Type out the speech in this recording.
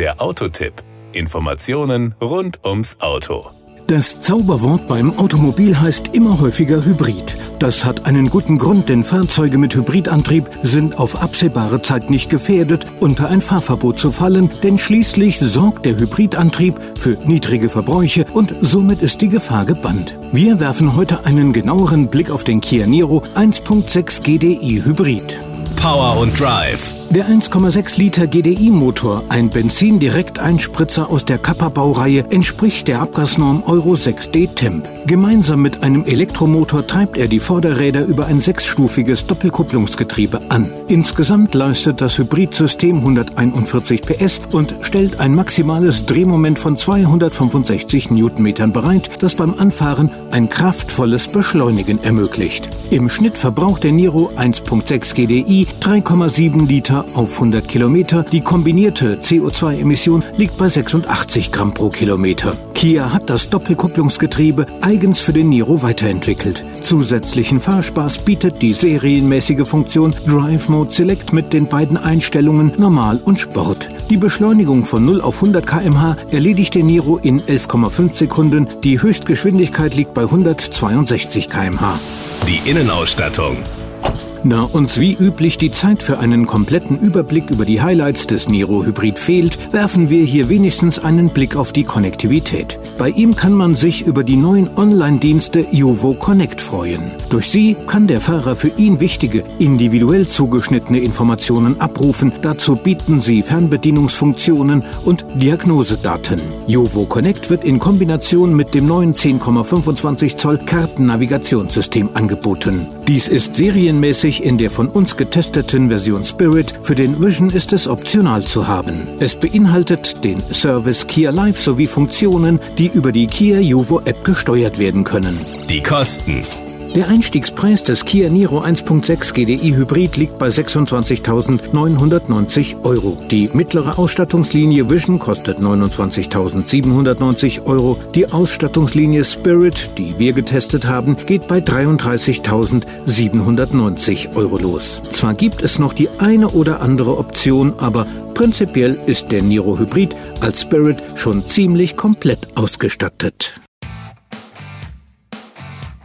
Der Autotipp. Informationen rund ums Auto. Das Zauberwort beim Automobil heißt immer häufiger Hybrid. Das hat einen guten Grund, denn Fahrzeuge mit Hybridantrieb sind auf absehbare Zeit nicht gefährdet, unter ein Fahrverbot zu fallen, denn schließlich sorgt der Hybridantrieb für niedrige Verbräuche und somit ist die Gefahr gebannt. Wir werfen heute einen genaueren Blick auf den Kia Niro 1.6 GDI Hybrid. Power und Drive. Der 1,6 Liter GDI-Motor, ein Benzin-Direkteinspritzer aus der Kappa-Baureihe, entspricht der Abgasnorm Euro 6D Temp. Gemeinsam mit einem Elektromotor treibt er die Vorderräder über ein sechsstufiges Doppelkupplungsgetriebe an. Insgesamt leistet das Hybridsystem 141 PS und stellt ein maximales Drehmoment von 265 Newtonmetern bereit, das beim Anfahren ein kraftvolles Beschleunigen ermöglicht. Im Schnitt verbraucht der Niro 1.6 GDI 3,7 Liter auf 100 Kilometer. Die kombinierte CO2-Emission liegt bei 86 Gramm pro Kilometer. Kia hat das Doppelkupplungsgetriebe eigens für den Niro weiterentwickelt. Zusätzlichen Fahrspaß bietet die serienmäßige Funktion Drive Mode Select mit den beiden Einstellungen Normal und Sport. Die Beschleunigung von 0 auf 100 km/h erledigt der Niro in 11,5 Sekunden. Die Höchstgeschwindigkeit liegt bei 162 km/h. Die Innenausstattung. Da uns wie üblich die Zeit für einen kompletten Überblick über die Highlights des Niro Hybrid fehlt, werfen wir hier wenigstens einen Blick auf die Konnektivität. Bei ihm kann man sich über die neuen Online-Dienste Jovo Connect freuen. Durch sie kann der Fahrer für ihn wichtige, individuell zugeschnittene Informationen abrufen. Dazu bieten sie Fernbedienungsfunktionen und Diagnosedaten. Jovo Connect wird in Kombination mit dem neuen 10,25 Zoll Kartennavigationssystem angeboten. Dies ist serienmäßig in der von uns getesteten Version Spirit. Für den Vision ist es optional zu haben. Es beinhaltet den Service Kia Live sowie Funktionen, die über die Kia Juvo App gesteuert werden können. Die Kosten. Der Einstiegspreis des Kia Niro 1.6 GDI Hybrid liegt bei 26.990 Euro. Die mittlere Ausstattungslinie Vision kostet 29.790 Euro. Die Ausstattungslinie Spirit, die wir getestet haben, geht bei 33.790 Euro los. Zwar gibt es noch die eine oder andere Option, aber prinzipiell ist der Niro Hybrid als Spirit schon ziemlich komplett ausgestattet.